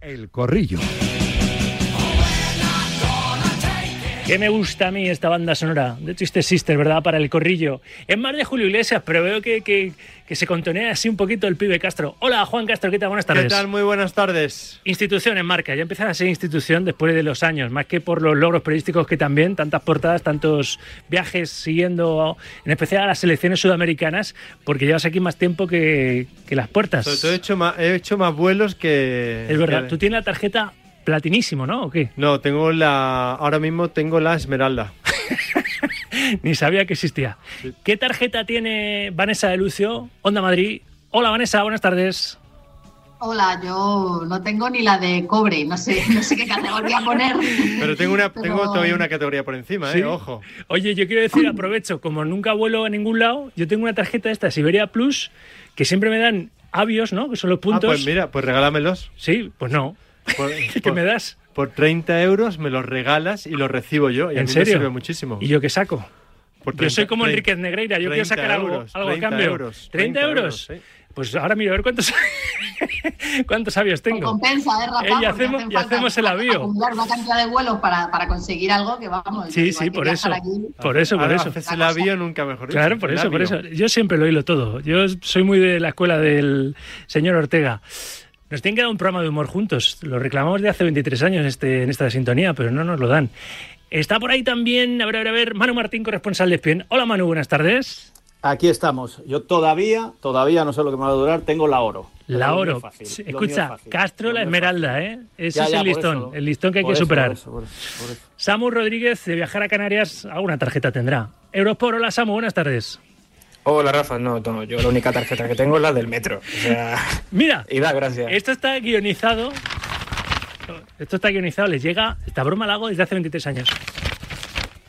El Corrillo. ¿Qué me gusta a mí esta banda sonora de Twisted Sister, verdad? Para el corrillo. Es más de Julio Iglesias, pero veo que, que, que, se contonea así un poquito el pibe Castro. Hola, Juan Castro, ¿qué tal? Buenas tardes. ¿Qué tal? Muy buenas tardes. Institución en marca, ya empiezan a ser institución después de los años, más que por los logros periodísticos que también, tantas portadas, tantos viajes siguiendo, en especial a las selecciones sudamericanas, porque llevas aquí más tiempo que, que las puertas. Sobre todo he hecho más, he hecho más vuelos que... Es verdad, tú tienes la tarjeta platinísimo, ¿no? ¿O qué? No, tengo la... Ahora mismo tengo la esmeralda. Ni sabía que existía. ¿Qué tarjeta tiene Vanessa de Lucio? Onda Madrid. Hola Vanessa, buenas tardes. Hola, yo no tengo ni la de cobre, no sé, no sé qué categoría poner. Pero tengo, una, Pero- tengo todavía una categoría por encima, Sí. ¿eh? Ojo. Oye, yo quiero decir, aprovecho, como nunca vuelo a ningún lado, yo tengo una tarjeta de esta Siberia Plus que siempre me dan avios, ¿no? Que son los Ah, puntos. pues mira, pues regálamelos. Sí, pues no. Por, ¿Qué por- me das? por 30 euros me los regalas y los recibo yo. Y a ¿En mí serio? me sirve muchísimo. ¿Y yo qué saco? Por yo soy 30 como 30 Enriquez Negreira, yo quiero 30 sacar algo, euros, algo a 30 cambio. euros, 30 euros. sí. Pues ahora miro a ver cuántos, cuántos avios tengo. Compensa, ¿eh, Rafa? Eh, y hacemos- y hacemos el avío. Acumular una cantidad de vuelos para, para conseguir algo que vamos. Sí, sí, por eso. aquí. Por eso, por Ahora eso. Haces el avión nunca mejor dicho. Claro, por el eso, por avión. eso. Yo siempre lo hilo todo. Yo soy muy de la escuela del señor Ortega. Nos tienen que dar un programa de humor juntos. Lo reclamamos de hace 23 años este, en esta sintonía, pero no nos lo dan. Está por ahí también, a ver, a ver, a ver, Manu Martín, corresponsal de Espien. Hola Manu, buenas tardes. Aquí estamos. Yo todavía, todavía no sé lo que me va a durar, tengo la oro. La oro. es fácil, Sí, lo mío Escucha, es Castro la esmeralda. ¿eh? Ese Ya, es el listón, eso. el listón que hay que eso, superar. por eso, por eso, por eso. Samu Rodríguez, de viajar a Canarias, alguna tarjeta tendrá. Europor, hola Samu, buenas tardes. Hola Rafa, no, no, yo la única tarjeta que tengo es la del metro. O sea, Mira, y da gracias. Esto está guionizado. Esto está guionizado. Les llega. Esta broma la hago desde hace 23 años.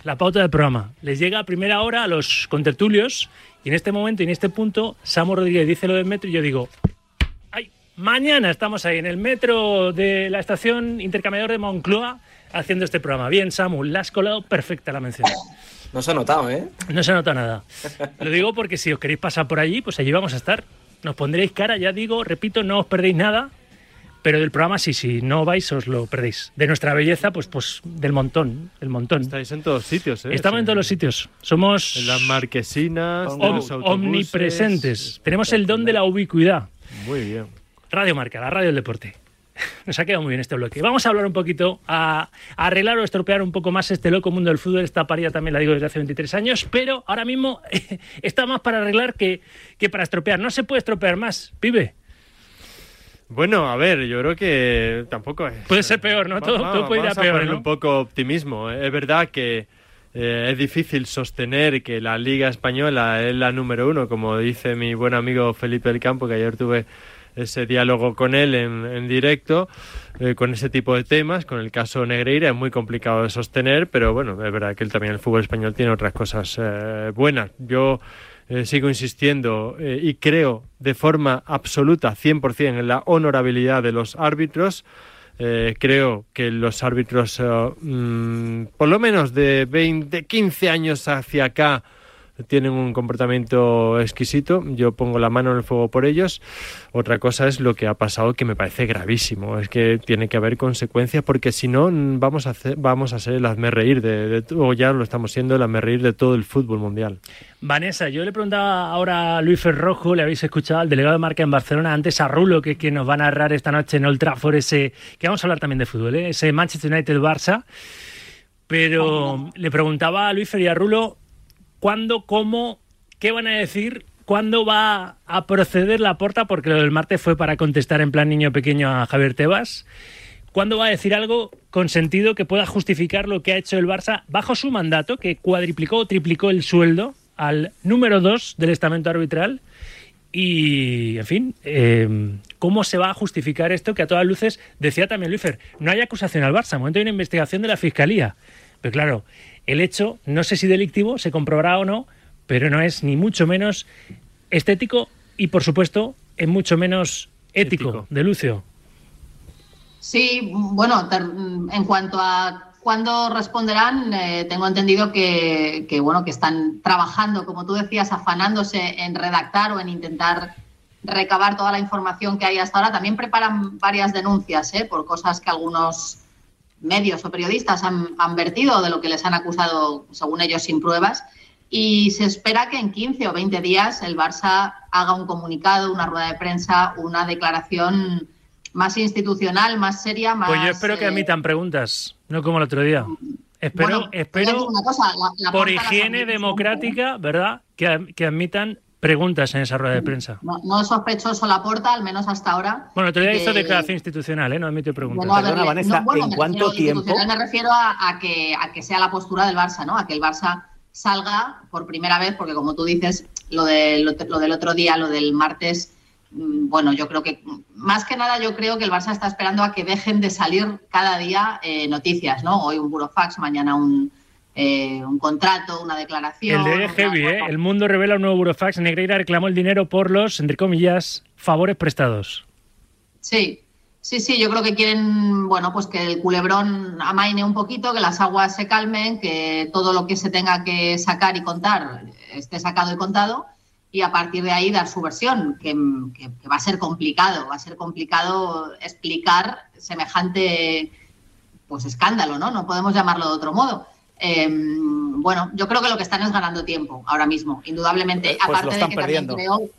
La pauta del programa. Les llega a primera hora a los contertulios. Y en este momento y en este punto, Samu Rodríguez dice lo del metro. Y yo digo. ¡Ay! Mañana estamos ahí en el metro de la estación intercambiador de Moncloa haciendo este programa. Bien, Samu, la has colado perfecta la mención. No se ha notado, ¿eh? No se nota nada. Lo digo porque si os queréis pasar por allí, pues allí vamos a estar. Nos pondréis cara, ya digo, repito, no os perdéis nada. Pero del programa sí, si no vais, os lo perdéis. De nuestra belleza, pues, pues del montón, el montón. Estáis en todos sitios, ¿eh? Estamos en todos los sitios. Somos En las marquesinas, en om- los autobuses. omnipresentes. Tenemos el don de la ubicuidad. Muy bien. Radio Marca, la radio del deporte. Nos ha quedado muy bien este bloque. Vamos a hablar un poquito, a, a arreglar o estropear un poco más este loco mundo del fútbol. Esta parida también la digo desde hace 23 años, pero ahora mismo está más para arreglar que, que para estropear. No se puede estropear más, pibe. Bueno, a ver, yo creo que tampoco es. Puede ser peor, ¿no? Va- Todo- va- todo puede ir a vamos peor, ¿no? un poco optimismo. Es verdad que eh, es difícil sostener que la Liga Española es la número uno, como dice mi buen amigo Felipe del Campo, que ayer tuve ese diálogo con él en, en directo, eh, con ese tipo de temas, con el caso Negreira, es muy complicado de sostener, pero bueno, es verdad que él, también el fútbol español tiene otras cosas eh, buenas. Yo eh, sigo insistiendo y creo de forma absoluta, 100%, en la honorabilidad de los árbitros. Eh, creo que los árbitros, mm, por lo menos de 20, 15 años hacia acá, tienen un comportamiento exquisito. Yo pongo la mano en el fuego por ellos. Otra cosa es lo que ha pasado que me parece gravísimo. Es que tiene que haber consecuencias porque si no vamos a hacer, vamos a ser el hazme reír de, de o ya lo estamos siendo el hazme reír de todo el fútbol mundial. Vanessa, yo le preguntaba ahora a Luis Ferrojo, le habéis escuchado al delegado de marca en Barcelona, antes a Rulo, que, que nos va a narrar esta noche en Old Trafford ese, que vamos a hablar también de fútbol, ¿eh? ese Manchester United-Barça. Pero le preguntaba a Luis Fer y a Rulo cuándo, cómo, qué van a decir, cuándo va a proceder la porta, porque lo del martes fue para contestar en plan niño pequeño a Javier Tebas. ¿Cuándo va a decir algo con sentido que pueda justificar lo que ha hecho el Barça bajo su mandato, que cuadriplicó o triplicó el sueldo al número dos del estamento arbitral? Y, en fin, eh, ¿cómo se va a justificar esto que a todas luces, decía también Luifer, no hay acusación al Barça, de momento hay una investigación de la Fiscalía. Pero claro, el hecho, no sé si delictivo, se comprobará o no, pero no es ni mucho menos estético y, por supuesto, es mucho menos ético, Ético. de Lucio. Sí, bueno, en cuanto a cuándo responderán, eh, tengo entendido que, que, bueno, que están trabajando, como tú decías, afanándose en redactar o en intentar recabar toda la información que hay hasta ahora. También preparan varias denuncias ¿eh? por cosas que algunos medios o periodistas han, han vertido de lo que les han acusado, según ellos, sin pruebas. Y se espera que en 15 o 20 días el Barça haga un comunicado, una rueda de prensa, una declaración más institucional, más seria, más... Pues yo espero que eh, admitan preguntas, no como el otro día. Espero, bueno, espero una cosa, la- la por higiene democrática, ¿verdad? Que, que admitan preguntas en esa rueda de prensa. No, no es sospechoso la porta, al menos hasta ahora. Bueno, otro día hizo de- declaración institucional, ¿eh? No admite preguntas. Bueno, ver, Perdona, Vanessa, no, bueno, ¿en cuánto tiempo? Me refiero a, a que, a que sea la postura del Barça, ¿no? A que el Barça salga por primera vez, porque como tú dices, lo, de, lo, lo del otro día, lo del martes, mm, bueno, yo creo que, más que nada, yo creo que el Barça está esperando a que dejen de salir cada día eh, noticias, ¿no? Hoy un burofax, mañana un, eh, un contrato, una declaración. El de heavy, ¿eh? El mundo revela un nuevo burofax. Negreira reclamó el dinero por los, entre comillas, favores prestados. Sí, sí, sí, yo creo que quieren, bueno, pues que el culebrón amaine un poquito, que las aguas se calmen, que todo lo que se tenga que sacar y contar esté sacado y contado, y a partir de ahí dar su versión, que, que- que va a ser complicado, va a ser complicado explicar semejante pues escándalo, ¿no? No podemos llamarlo de otro modo. Eh, bueno, yo creo que lo que están es ganando tiempo ahora mismo, indudablemente. Pues Aparte de que también creo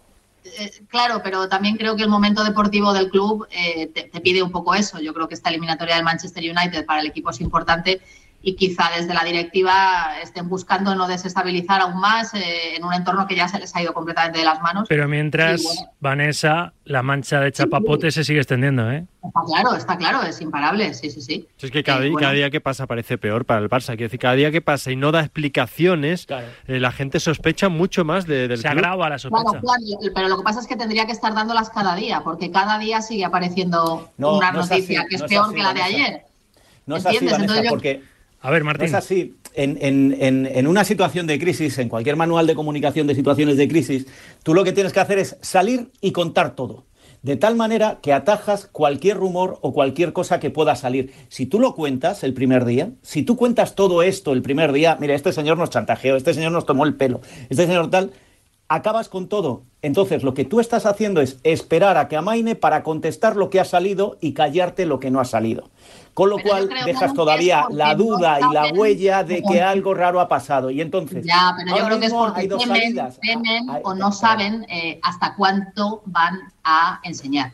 eh, claro, pero también creo que el momento deportivo del club eh, te, te pide un poco eso. Yo creo que esta eliminatoria del Manchester United para el equipo es importante y quizá desde la directiva estén buscando no desestabilizar aún más eh, en un entorno que ya se les ha ido completamente de las manos. Pero mientras, bueno. Vanessa, la mancha de chapapote se sigue extendiendo, ¿eh? Está claro, está claro, es imparable, sí, sí, sí. Es que cada, Eh, día, bueno. cada día que pasa parece peor para el Barça. Quiero decir, cada día que pasa y no da explicaciones, Claro. eh, la gente sospecha mucho más de- del Se club. agrava la Claro, sospecha. claro, pero lo que pasa es que tendría que estar dándolas cada día, porque cada día sigue apareciendo No, una no noticia así, que es no es peor así, que la de Vanessa. ayer. No es así, ¿Entiendes? Vanessa, Entonces yo- porque A ver, Martín. es así. En, en- en- en una situación de crisis, en cualquier manual de comunicación de situaciones de crisis, tú lo que tienes que hacer es salir y contar todo. De tal manera que atajas cualquier rumor o cualquier cosa que pueda salir. Si tú lo cuentas el primer día, si tú cuentas todo esto el primer día, mira, este señor nos chantajeó, este señor nos tomó el pelo, este señor tal, acabas con todo. Entonces, lo que tú estás haciendo es esperar a que amaine para contestar lo que ha salido y callarte lo que no ha salido. Con lo Pero cual dejas todavía la no duda y la huella de que algo raro ha pasado. Y entonces, Ya, pero yo creo que es porque hay dos temen, salidas. temen Hay- o no saben eh, hasta cuánto van a enseñar.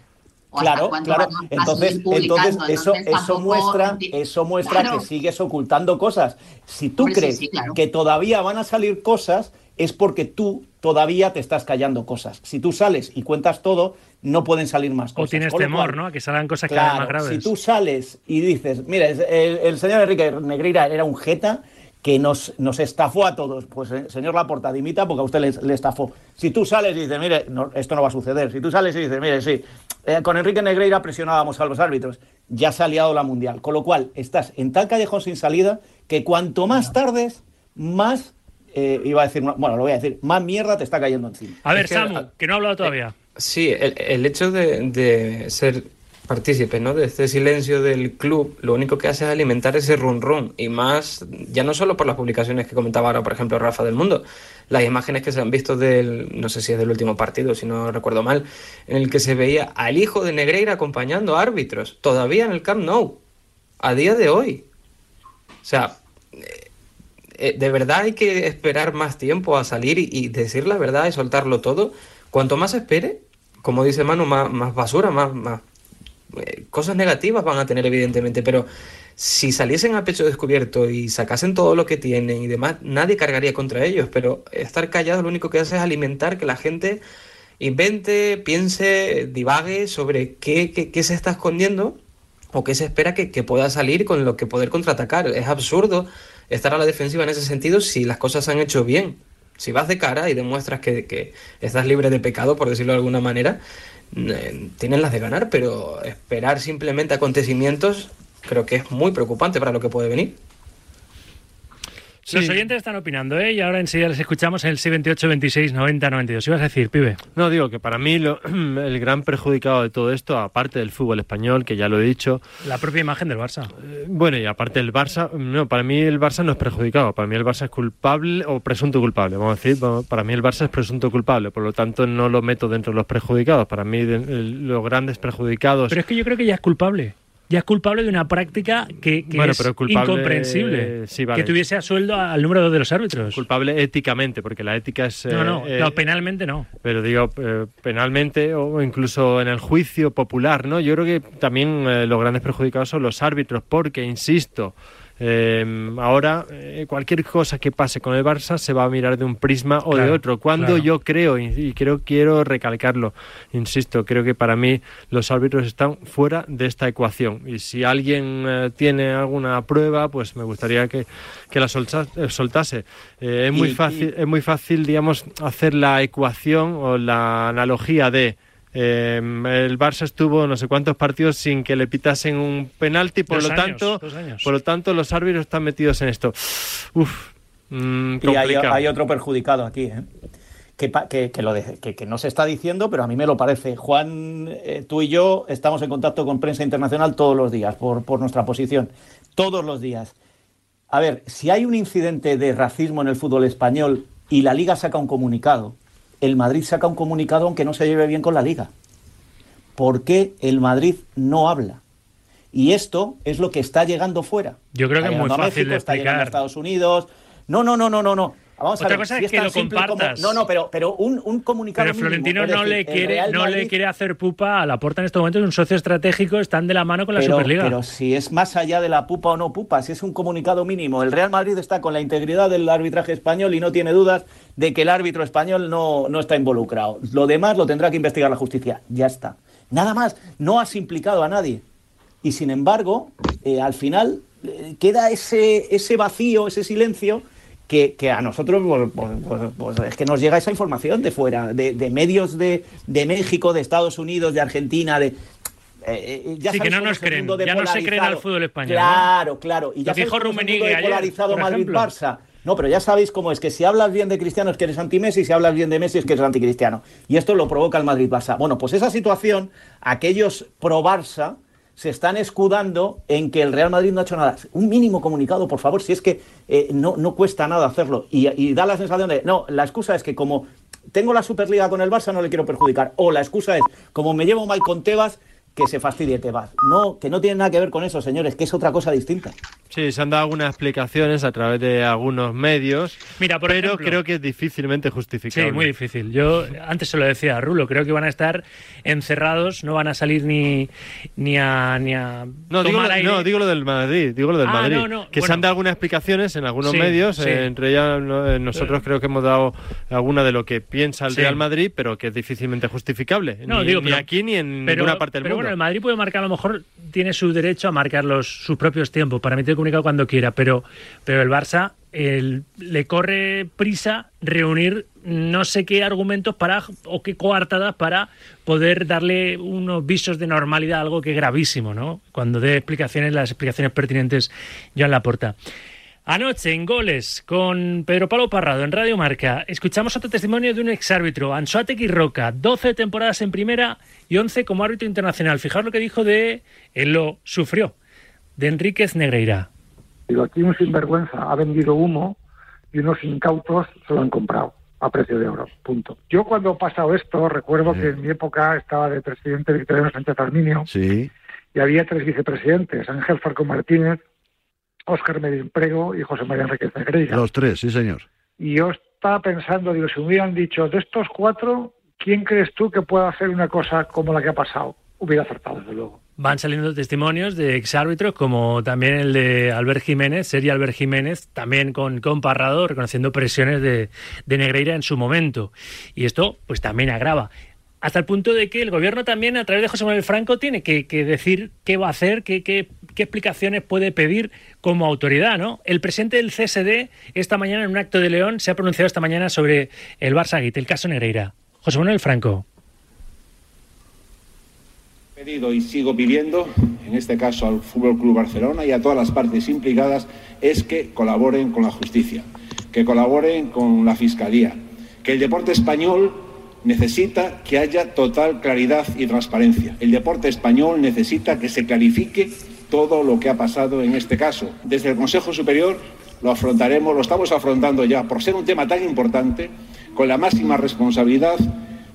o Claro, claro. Entonces, entonces eso, Entonces, eso muestra, eso muestra Claro. que sigues ocultando cosas. Si tú Hombre, sí, crees sí, claro. que todavía van a salir cosas, es porque tú todavía te estás callando cosas. Si tú sales y cuentas todo, no pueden salir más cosas. O tienes temor, cual, ¿no? A que salgan cosas cada vez Claro, más graves. si tú sales y dices, mira, el, el señor Enrique Negreira era un jeta que nos, nos estafó a todos, pues eh, señor Laporta, dimita porque a usted le, le estafó. Si tú sales y dices, mire, no, esto no va a suceder. Si tú sales y dices, mire, sí, eh, con Enrique Negreira presionábamos a los árbitros, ya se ha liado la mundial. Con lo cual, estás en tal callejón sin salida que cuanto más tardes, más, eh, iba a decir, bueno, lo voy a decir, más mierda te está cayendo encima. A ver, Es que- Samu, que no ha hablado todavía. Sí, el, el hecho de, de ser partícipe ¿no? de este silencio del club, lo único que hace es alimentar ese run run y más, ya no solo por las publicaciones que comentaba ahora, por ejemplo, Rafa del Mundo, las imágenes que se han visto del, no sé si es del último partido, si no recuerdo mal, en el que se veía al hijo de Negreira acompañando a árbitros, todavía en el Camp Nou, a día de hoy. O sea, eh, eh, de verdad hay que esperar más tiempo a salir y, decir la verdad y soltarlo todo. Cuanto más espere, como dice Manu, más, más basura, más, más eh, cosas negativas van a tener evidentemente, pero si saliesen a pecho descubierto y sacasen todo lo que tienen y demás, nadie cargaría contra ellos, pero estar callado lo único que hace es alimentar que la gente invente, piense, divague sobre qué, qué- qué se está escondiendo o qué se espera que, que pueda salir con lo que poder contraatacar. Es absurdo estar a la defensiva en ese sentido si las cosas se han hecho bien. Si vas de cara y demuestras que, estás libre de pecado, por decirlo de alguna manera, eh, tienen las de ganar, pero esperar simplemente acontecimientos creo que es muy preocupante para lo que puede venir. Los oyentes están opinando, ¿eh? Y ahora enseguida les escuchamos en el 78 26 90 92. ¿Ibas a decir, pibe? No, digo que para mí el gran perjudicado de todo esto, aparte del fútbol español, que ya lo he dicho... La propia imagen del Barça. Eh, bueno, y aparte del Barça... No, para mí el Barça no es perjudicado. Para mí el Barça es culpable o presunto culpable. Vamos a decir, para mí el Barça es presunto culpable. Por lo tanto, no lo meto dentro de los perjudicados. Para mí los grandes perjudicados... Pero es que yo creo que ya es culpable ya es culpable de una práctica que, es incomprensible. Que tuviese a sueldo al número de los árbitros. Culpable éticamente, porque la ética es... No, no, eh, penalmente no. Pero digo, eh, penalmente o incluso en el juicio popular, ¿no? Yo creo que también eh, los grandes perjudicados son los árbitros, porque, insisto, Em, ahora, eh, cualquier cosa que pase con el Barça se va a mirar de un prisma o de otro. Cuando yo creo, y, creo, quiero recalcarlo, insisto, creo que para mí los árbitros están fuera de esta ecuación. Y si alguien eh, tiene alguna prueba, pues me gustaría que, que la eh, soltase. es, muy fácil, es muy fácil, digamos, hacer la ecuación o la analogía de eh, el Barça estuvo no sé cuántos partidos sin que le pitasen un penalti, por lo tanto, por lo tanto los árbitros están metidos en esto. Uf, mm, y hay, otro perjudicado aquí, ¿eh? que, que, lo que, no se está diciendo, pero a mí me lo parece. Juan, eh, tú y yo estamos en contacto con prensa internacional todos los días por, por nuestra posición, todos los días. A ver, si hay un incidente de racismo en el fútbol español y la liga saca un comunicado, el Madrid saca un comunicado aunque no se lleve bien con la liga. ¿Por qué el Madrid no habla? Y esto es lo que está llegando fuera. Yo creo que es muy fácil de explicar. Está llegando a Estados Unidos. No, no, no, no, no, no. Vamos Otra a ver, cosa es que lo compartas. no, no, pero, pero un, un comunicado. Pero Florentino no, le quiere, no le quiere hacer pupa a la puerta en estos momentos, es un socio estratégico, están de la mano con la Superliga. Pero si es más allá de la pupa o no pupa, si es un comunicado mínimo, el Real Madrid está con la integridad del arbitraje español y no tiene dudas de que el árbitro español no, no está involucrado. Lo demás lo tendrá que investigar la justicia. Ya está. Nada más, no has implicado a nadie. Y sin embargo, eh, al final eh, queda ese, ese vacío, ese silencio que, a nosotros pues, pues, pues, es que nos llega esa información de fuera, de, medios de, México, de Estados Unidos, de Argentina, de... Eh, eh, ya sí, que no nos creen, ya no se creen al fútbol español. Claro, claro. Y ya Rummenigge polarizado Madrid-Barça. No, pero ya sabéis cómo es, que si hablas bien de Cristiano es que eres anti-Messi, si hablas bien de Messi es que eres anticristiano. Y esto lo provoca el Madrid-Barça. Bueno, pues esa situación, aquellos pro-Barça, se están escudando en que el Real Madrid no ha hecho nada. Un mínimo comunicado, por favor, si es que eh, no, no cuesta nada hacerlo. Y, da la sensación de, no, la excusa es que como tengo la Superliga con el Barça, no le quiero perjudicar. O la excusa es, como me llevo mal con Tebas, que se fastidie Tebas. No, que no tiene nada que ver con eso, señores, que es otra cosa distinta. Sí, se han dado algunas explicaciones a través de algunos medios, Mira, por pero creo que es difícilmente justificable. Sí, muy difícil. Yo antes se lo decía a Rulo, creo que van a estar encerrados, no van a salir ni, ni a... Ni a no, digo, no, digo lo del Madrid, digo lo del ah, Madrid. que se han dado algunas explicaciones en algunos medios, eh, entre ellas eh, nosotros creo que hemos dado alguna de lo que piensa el Real Madrid, pero que es difícilmente justificable. No, ni, digo, ni aquí ni en ninguna parte del pero mundo. Bueno, el Madrid puede marcar, a lo mejor tiene su derecho a marcar los, sus propios tiempos para comunicado cuando quiera, pero, pero el Barça le corre prisa reunir no sé qué argumentos para o qué coartadas para poder darle unos visos de normalidad, algo que es gravísimo, ¿no? Cuando dé explicaciones, las explicaciones pertinentes ya en la puerta. Anoche en goles con Pedro Pablo Parrado en Radio Marca, escuchamos otro testimonio de un exárbitro, Ansuategui Roca, 12 temporadas en primera y 11 como árbitro internacional. Fijaos lo que dijo de él lo sufrió, de Enríquez Negreira. Digo, aquí un sinvergüenza ha vendido humo y unos incautos se lo han comprado a precio de oro, punto. Yo cuando ha pasado esto, recuerdo que en mi época estaba de presidente Victoriano Sánchez Arminio sí. y había tres vicepresidentes, Ángel Farco Martínez, Óscar Prego y José María Enriquez Negreira. Los tres, sí señor. Y yo estaba pensando, digo, si me hubieran dicho, de estos cuatro, ¿quién crees tú que pueda hacer una cosa como la que ha pasado? Hubiera acertado, desde luego. Van saliendo testimonios de exárbitros, como también el de Albert Jiménez, sería Albert Jiménez, también con, con Parrado, reconociendo presiones de, de Negreira en su momento. Y esto, pues también agrava hasta el punto de que el gobierno también, a través de José Manuel Franco, tiene que, decir qué va a hacer, qué, qué, explicaciones puede pedir como autoridad. ¿no? El presidente del CSD, esta mañana, en un acto de León, se ha pronunciado esta mañana sobre el Barça el caso Negreira. José Manuel Franco. Pedido y sigo pidiendo en este caso al Fútbol Club Barcelona y a todas las partes implicadas, es que colaboren con la justicia, que colaboren con la Fiscalía, que el deporte español necesita que haya total claridad y transparencia. El deporte español necesita que se clarifique todo lo que ha pasado en este caso. Desde el Consejo Superior lo afrontaremos, lo estamos afrontando ya, por ser un tema tan importante, con la máxima responsabilidad,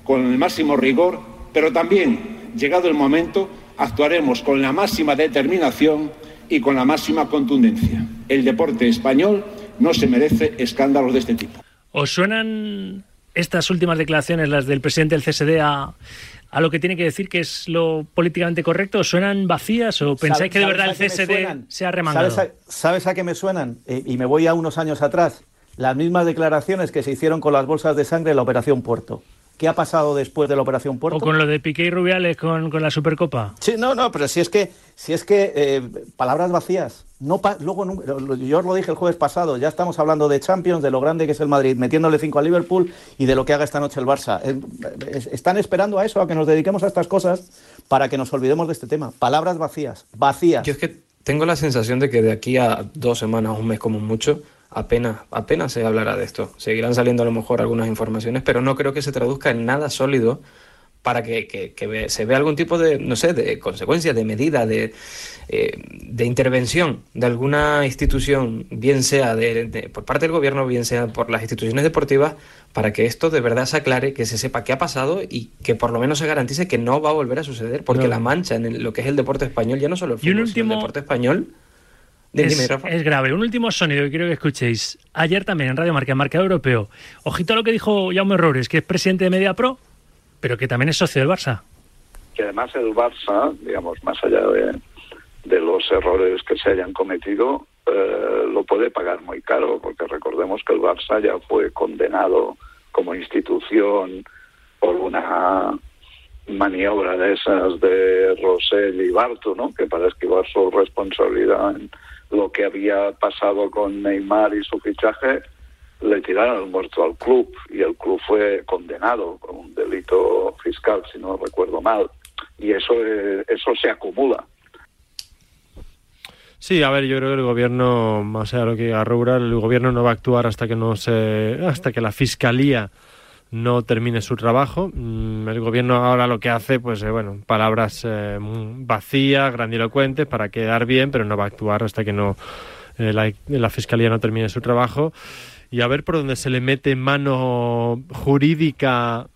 con el máximo rigor, pero también, llegado el momento, actuaremos con la máxima determinación y con la máxima contundencia. El deporte español no se merece escándalos de este tipo. ¿Os suenan estas últimas declaraciones, las del presidente del CSD, a, a lo que tiene que decir que es lo políticamente correcto? ¿Suenan vacías o pensáis que de verdad el CSD se ha remangado? ¿Sabes a, ¿Sabes a qué me suenan? Eh, y me voy a unos años atrás. Las mismas declaraciones que se hicieron con las bolsas de sangre en la Operación Puerto. ¿Qué ha pasado después de la Operación Puerto? O con lo de Piqué y Rubiales con, con la Supercopa. Sí, no, no, pero si es que, si es que eh, palabras vacías. No pa luego yo os lo dije el jueves pasado, ya estamos hablando de Champions, de lo grande que es el Madrid, metiéndole cinco al Liverpool y de lo que haga esta noche el Barça. Eh, están esperando a eso, a que nos dediquemos a estas cosas para que nos olvidemos de este tema. Palabras vacías, vacías. Yo es que tengo la sensación de que de aquí a dos semanas, un mes como mucho, apenas, apenas se hablará de esto. Seguirán saliendo a lo mejor algunas informaciones, pero no creo que se traduzca en nada sólido para que, que, que se vea algún tipo de, no sé, de consecuencia, de medida, de, eh, de intervención de alguna institución, bien sea de, de, por parte del gobierno, bien sea por las instituciones deportivas, para que esto de verdad se aclare, que se sepa qué ha pasado y que por lo menos se garantice que no va a volver a suceder, porque no. la mancha en el, lo que es el deporte español, ya no solo el fútbol, último... el deporte español es, es, grave. Un último sonido que quiero que escuchéis. Ayer también en Radio Marca, en Marca Europeo. Ojito a lo que dijo Jaume Errores, que es presidente de Media Pro, pero que también es socio del Barça. Que además el Barça, digamos, más allá de, de los errores que se hayan cometido, eh, lo puede pagar muy caro, porque recordemos que el Barça ya fue condenado como institución por una maniobra de esas de Rosell y Barto, ¿no? que para esquivar su responsabilidad en lo que había pasado con Neymar y su fichaje, le tiraron el muerto al club y el club fue condenado con un delito fiscal, si no recuerdo mal. Y eso, eso se acumula. Sí, a ver, yo creo que el gobierno, más allá de lo que diga el gobierno no va a actuar hasta que no se, hasta que la fiscalía no termine su trabajo. El gobierno ahora lo que hace, pues eh, bueno, palabras eh, vacías, grandilocuentes para quedar bien, pero no va a actuar hasta que no eh, la, la, fiscalía no termine su trabajo. Y a ver por dónde se le mete mano jurídica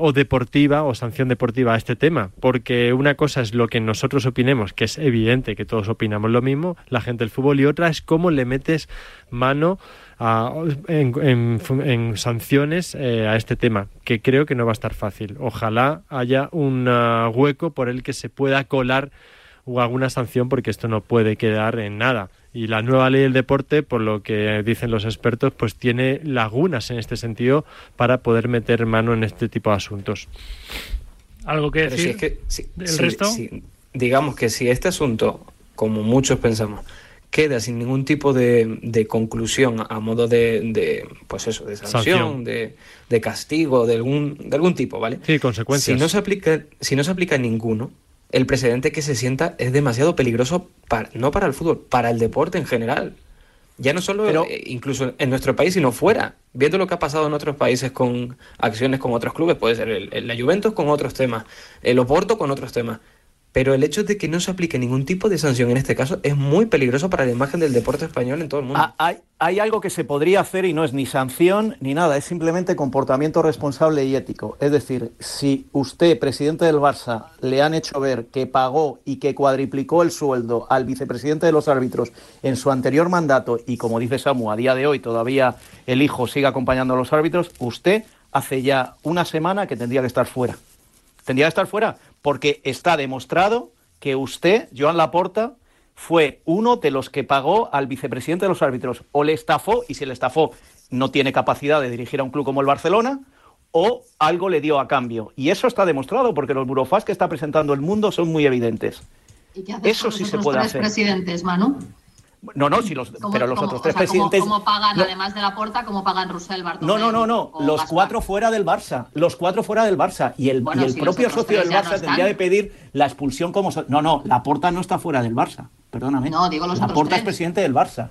o deportiva o sanción deportiva a este tema. Porque una cosa es lo que nosotros opinemos, que es evidente que todos opinamos lo mismo, la gente del fútbol, y otra es cómo le metes mano a, en, en, en, sanciones eh, a este tema, que creo que no va a estar fácil. Ojalá haya un uh, hueco por el que se pueda colar o alguna sanción, porque esto no puede quedar en nada. Y la nueva ley del deporte, por lo que dicen los expertos, pues tiene lagunas en este sentido para poder meter mano en este tipo de asuntos. ¿Algo que decir? Si es que, si, ¿El si, resto? digamos que si este asunto, como muchos pensamos, queda sin ningún tipo de, de conclusión a modo de, de, pues eso, de sanción, Sanción. De, de, castigo, de algún, de algún tipo, ¿vale? Sí, consecuencias. Si no se aplica, si no se aplica ninguno, el precedente que se sienta es demasiado peligroso, para, no para el fútbol, para el deporte en general. Ya no solo Pero, eh, incluso en nuestro país, sino fuera. Viendo lo que ha pasado en otros países con acciones con otros clubes, puede ser el, el, la Juventus con otros temas, el Oporto con otros temas. Pero el hecho de que no se aplique ningún tipo de sanción en este caso es muy peligroso para la imagen del deporte español en todo el mundo. Ah, hay, algo que se podría hacer y no es ni sanción ni nada, es simplemente comportamiento responsable y ético. Es decir, si usted, presidente del Barça, le han hecho ver que pagó y que cuadriplicó el sueldo al vicepresidente de los árbitros en su anterior mandato y como dice Samu, a día de hoy todavía el hijo sigue acompañando a los árbitros, usted hace ya una semana que tendría que estar fuera. Tendría que estar fuera porque está demostrado que usted, Joan Laporta, fue uno de los que pagó al vicepresidente de los árbitros. O le estafó, y si le estafó no tiene capacidad de dirigir a un club como el Barcelona, o algo le dio a cambio. Y eso está demostrado porque los burofás que está presentando el mundo son muy evidentes. ¿Y qué eso sí se puede hacer. presidentes, Manu? No, no, si los, pero los otros tres presidentes. ¿Cómo, pagan, además de la porta, cómo pagan Russell, Bartomeu? No, no, no, no. Los cuatro fuera del Barça. Los cuatro fuera del Barça. Y el, y el propio socio del Barça tendría de pedir la expulsión como. no, no, la porta no está fuera del Barça. Perdóname. No, digo los la porta es presidente del Barça.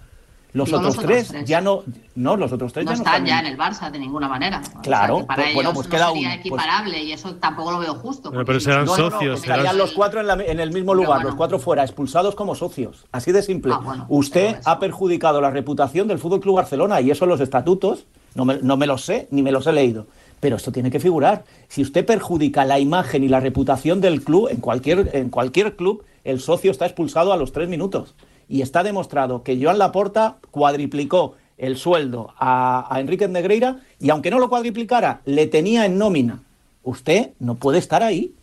Los, otros, tres, ya no, no, los otros tres no ya no están ya en el Barça de ninguna manera. Claro, para pues, bueno, pues queda sería uno. equiparable y eso tampoco lo veo justo. pero serán socios. estarían los cuatro en, el mismo lugar, los cuatro fuera, expulsados como socios. Así de simple. Ah, Usted ha perjudicado la reputación del Fútbol Club Barcelona y eso los estatutos no me, no me los sé ni me los he leído. Pero esto tiene que figurar. Si usted perjudica la imagen y la reputación del club, en cualquier, en cualquier club, el socio está expulsado a los tres minutos y está demostrado que Joan Laporta cuadriplicó el sueldo a, Enrique Negreira y aunque no lo cuadriplicara, le tenía en nómina. Usted no puede estar ahí,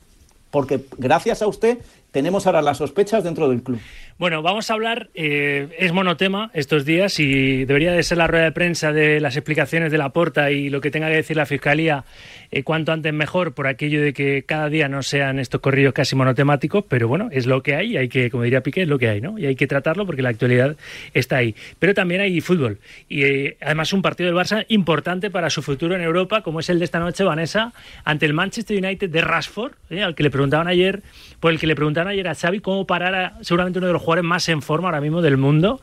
porque gracias a usted tenemos ahora las sospechas dentro del club. Bueno, vamos a hablar, eh, es monotema estos días y debería de ser la rueda de prensa de las explicaciones de la porta y lo que tenga que decir la Fiscalía eh, cuanto antes mejor por aquello de que cada día no sean estos corridos casi monotemáticos, pero bueno, es lo que hay, hay que, como diría Piqué, es lo que hay, ¿no? Y hay que tratarlo porque la actualidad está ahí. Pero también hay fútbol y eh, además un partido del Barça importante para su futuro en Europa, como es el de esta noche, Vanessa, ante el Manchester United de Rashford, al que le preguntaban ayer, por el que le preguntaban ayer a Xavi cómo parar a seguramente uno de los jugadores más en forma ahora mismo del mundo.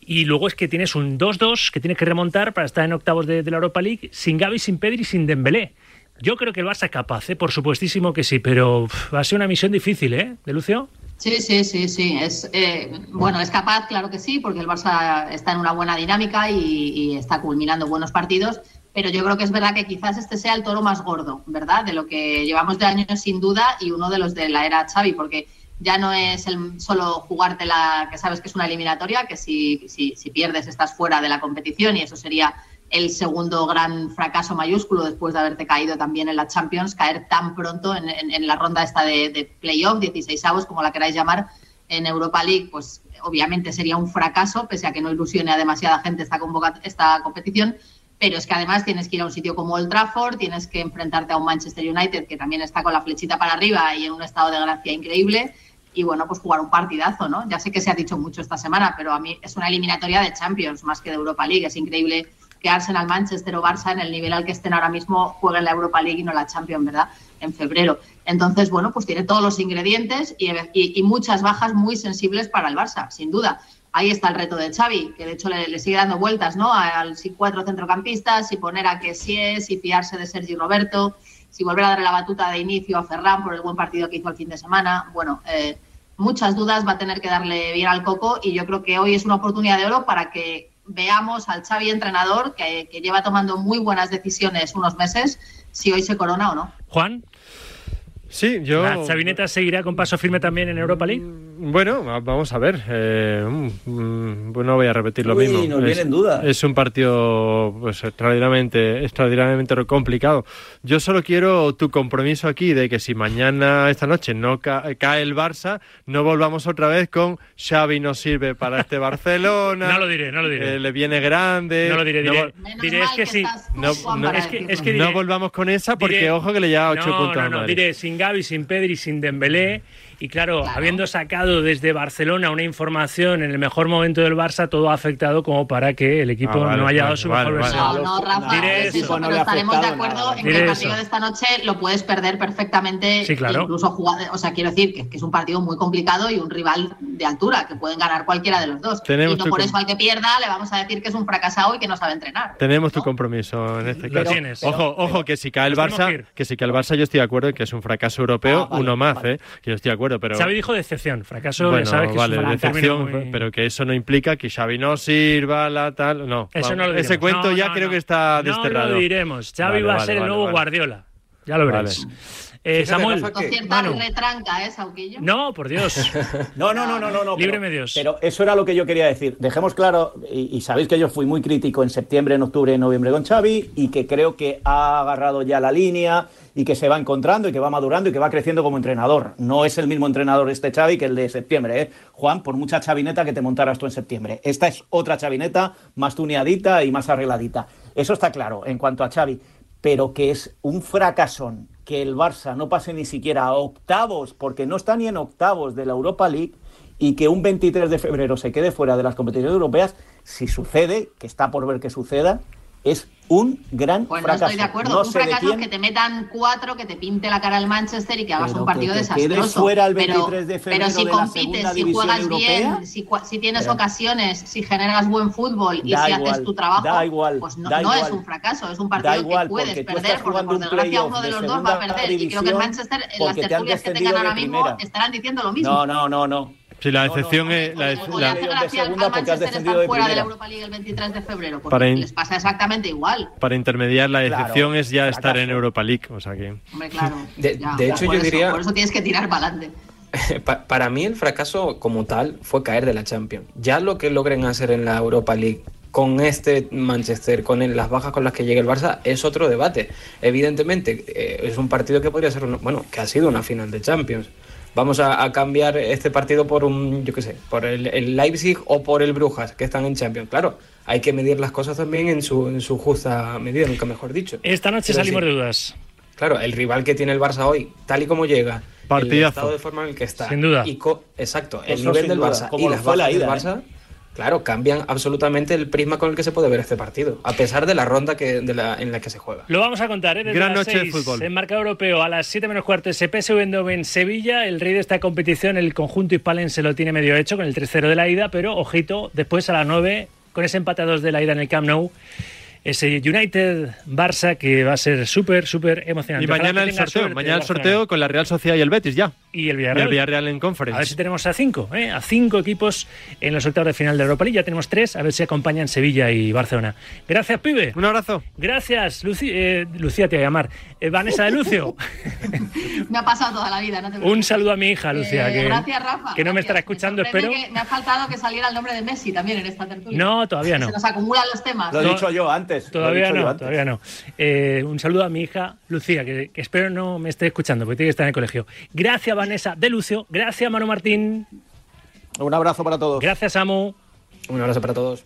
Y luego es que tienes un 2-2 que tienes que remontar para estar en octavos de, la Europa League sin Gaby, sin Pedri, sin Dembélé. Yo creo que el Barça es capaz, ¿eh? por supuestísimo que sí, pero va a ser una misión difícil, ¿eh? ¿De Lucio? Sí, sí, sí, sí. Es, eh, bueno, es capaz, claro que sí, porque el Barça está en una buena dinámica y, y, está culminando buenos partidos, pero yo creo que es verdad que quizás este sea el toro más gordo, ¿verdad? De lo que llevamos de años sin duda y uno de los de la era Xavi, porque ya no es el solo jugarte la que sabes que es una eliminatoria, que si, si, si, pierdes estás fuera de la competición y eso sería el segundo gran fracaso mayúsculo después de haberte caído también en la Champions, caer tan pronto en la ronda esta de, de playoff, 16 avos, como la queráis llamar, en Europa League, pues obviamente sería un fracaso, pese a que no ilusione a demasiada gente esta, esta competición, pero es que además tienes que ir a un sitio como Old Trafford, tienes que enfrentarte a un Manchester United que también está con la flechita para arriba y en un estado de gracia increíble, y bueno, pues jugar un partidazo, ¿no? Ya sé que se ha dicho mucho esta semana, pero a mí es una eliminatoria de Champions más que de Europa League. Es increíble que Arsenal, Manchester o Barça, en el nivel al que estén ahora mismo, jueguen la Europa League y no la Champions, ¿verdad? En febrero. Entonces, bueno, pues tiene todos los ingredientes y, y, muchas bajas muy sensibles para el Barça, sin duda. Ahí está el reto de Xavi, que de hecho le, le sigue dando vueltas, ¿no? Al si cuatro centrocampistas, si poner a que sí es, si fiarse de Sergi Roberto, si volver a darle la batuta de inicio a Ferran por el buen partido que hizo el fin de semana. Bueno, eh, muchas dudas va a tener que darle bien al coco y yo creo que hoy es una oportunidad de oro para que veamos al Xavi entrenador que, que lleva tomando muy buenas decisiones unos meses, si hoy se corona o no. Juan. Sí, yo. ¿La Chavineta seguirá con paso firme también en Europa League? Bueno, vamos a ver. Eh, mm, bueno, voy a repetir lo Uy, mismo. Viene en duda. Es un partido pues, extraordinariamente, extraordinariamente complicado. Yo solo quiero tu compromiso aquí de que si mañana, esta noche, no ca cae el Barça, no volvamos otra vez con Xavi no sirve para este Barcelona. no lo diré, no lo diré. Eh, le viene grande. No lo diré, diré. Menos diré es que, que sí. No, no, para es que- decirlo. es que diré- no volvamos con esa porque Diré- ojo que le lleva 8 no, puntos no, no, diré sin Gaby, sin Pedri, sin Dembélé. Y claro, Claro. habiendo sacado desde Barcelona una información en el mejor momento del Barça, todo ha afectado como para que el equipo Ah, vale, no haya dado vale, su vale, mejor vale. versión. No, no, Rafa, Diré es eso, eso, no estaremos de acuerdo nada. en que el partido eso. de esta noche lo puedes perder perfectamente. Sí, claro. Incluso jugar, o sea, quiero decir que, que es un partido muy complicado y un rival de altura, que pueden ganar cualquiera de los dos. Tenemos y no por eso al que pierda le vamos a decir que es un fracasado y que no sabe entrenar. Tenemos tu compromiso en este Lo caso. tienes. Ojo, ojo, que si cae el Barça, que si cae el Barça, yo estoy de acuerdo en que es un fracaso europeo, Ah, vale, uno más, vale. ¿eh? Que yo estoy de acuerdo, pero. Xavi dijo decepción, fracaso, bueno, sabes que vale, es un decepción, muy- pero que eso no implica que Xavi no sirva, la tal. No, Eso vamos, no lo diremos. ese cuento No, ya no, creo no. que está desterrado. No lo diremos. Xavi Vale, va a ser el nuevo. Guardiola. Ya lo veréis. Eh, Fíjate, Samuel, Rafa, Con que- cierta Manu. retranca, ¿eh, Sauquillo? No, por Dios. No, no, no, no, no. no Líbreme pero, Dios. Pero eso era lo que yo quería decir. Dejemos claro, y, y sabéis que yo fui muy crítico en septiembre, en octubre, en noviembre con Xavi, y que creo que ha agarrado ya la línea y que se va encontrando y que va madurando y que va creciendo como entrenador. No es el mismo entrenador este Xavi que el de septiembre, ¿eh? Juan, por mucha chavineta que te montaras tú en septiembre. Esta es otra chavineta más tuneadita y más arregladita. Eso está claro en cuanto a Xavi, pero que es un fracasón que el Barça no pase ni siquiera a octavos, porque no está ni en octavos de la Europa League, y que un 23 de febrero se quede fuera de las competiciones europeas, si sucede, que está por ver que suceda, es un gran Pues no fracaso. estoy de acuerdo. No un fracaso quién, que te metan cuatro, que te pinte la cara al Manchester y que hagas Pero un partido que desastroso. fuera el Pero- 23 de febrero pero si de compites, si juegas europea, bien, si, tienes pero- ocasiones, si generas buen fútbol y si igual, haces tu trabajo, da igual, pues no, da no es un fracaso, es un partido igual, que puedes perder, porque por desgracia uno de los dos va a perder. Y creo que el Manchester, en las tertulias que tengan ahora mismo, estarán diciendo lo mismo. No, no, no, no. Sí, la No, no, excepción no, es. la- le la- de segunda porque has estar de fuera de la primera. Europa League el 23 de febrero, porque Para in- les pasa exactamente igual. para intermediar la Claro, excepción es ya estar en fracaso. Europa League. O sea que. Hombre, claro. De- ya, de hecho, por yo eso- diría- Por eso tienes que tirar para adelante. Pa- para mí el fracaso como tal fue caer de la Champions. Ya lo que logren hacer en la Europa League con este Manchester, con el- las bajas con las que llegue el Barça, es otro debate. Evidentemente, eh, es un partido que podría ser, una- bueno, que ha sido una final de Champions. Vamos a, a cambiar este partido por un, yo qué sé, por el, el Leipzig o por el Brujas, que están en Champions. Claro, hay que medir las cosas también en su, en su justa medida, nunca mejor dicho. Esta noche Pero salimos sí. de dudas. Claro, el rival que tiene el Barça hoy, tal y como llega, el Partidazo. estado de forma en el que está. Sin duda. y co- exacto, el Eso nivel del duda, Barça como y las fue la bajas del ida, Barça, claro, cambian absolutamente el prisma con el que se puede ver este partido, a pesar de la ronda que, de la, en la que se juega. Lo vamos a contar, ¿eh? Desde Gran las noche de 6, fútbol. En marcado europeo, a las 7 menos cuarto, ese PSV en Sevilla. El rey de esta competición, el conjunto hispalense, lo tiene medio hecho con el 3-0 de la ida, pero ojito, después a las 9, con ese empate a 2 de la ida en el Camp Nou, ese United-Barça que va a ser súper, súper emocionante. Y mañana el sorteo. Mañana el sorteo con la Real Sociedad y el Betis ya. Y el Villarreal. el Villarreal en Conference. A ver si tenemos a cinco, ¿eh? a cinco equipos en los octavos de final de Europa League. Ya tenemos tres, a ver si acompañan Sevilla y Barcelona. Gracias, pibe. Un abrazo. Gracias, Luci- eh, Lucía te voy a llamar. Eh, Vanessa de Lucio. Me ha pasado toda la vida, no te Un saludo a mi hija, Lucia, Eh, que, gracias, Rafa. que no me estará escuchando, sorprende espero. que me ha faltado que saliera el nombre de Messi también en esta tertulia. No, todavía no. Se nos acumulan los temas. Lo he dicho yo antes. Todavía no, antes. todavía no. Eh, un saludo a mi hija Lucía, que, que espero no me esté escuchando, porque tiene que estar en el colegio. Gracias, Vanessa de Lucio. Gracias, Manu Martín. Un abrazo para todos. Gracias, Amo. Un abrazo para todos.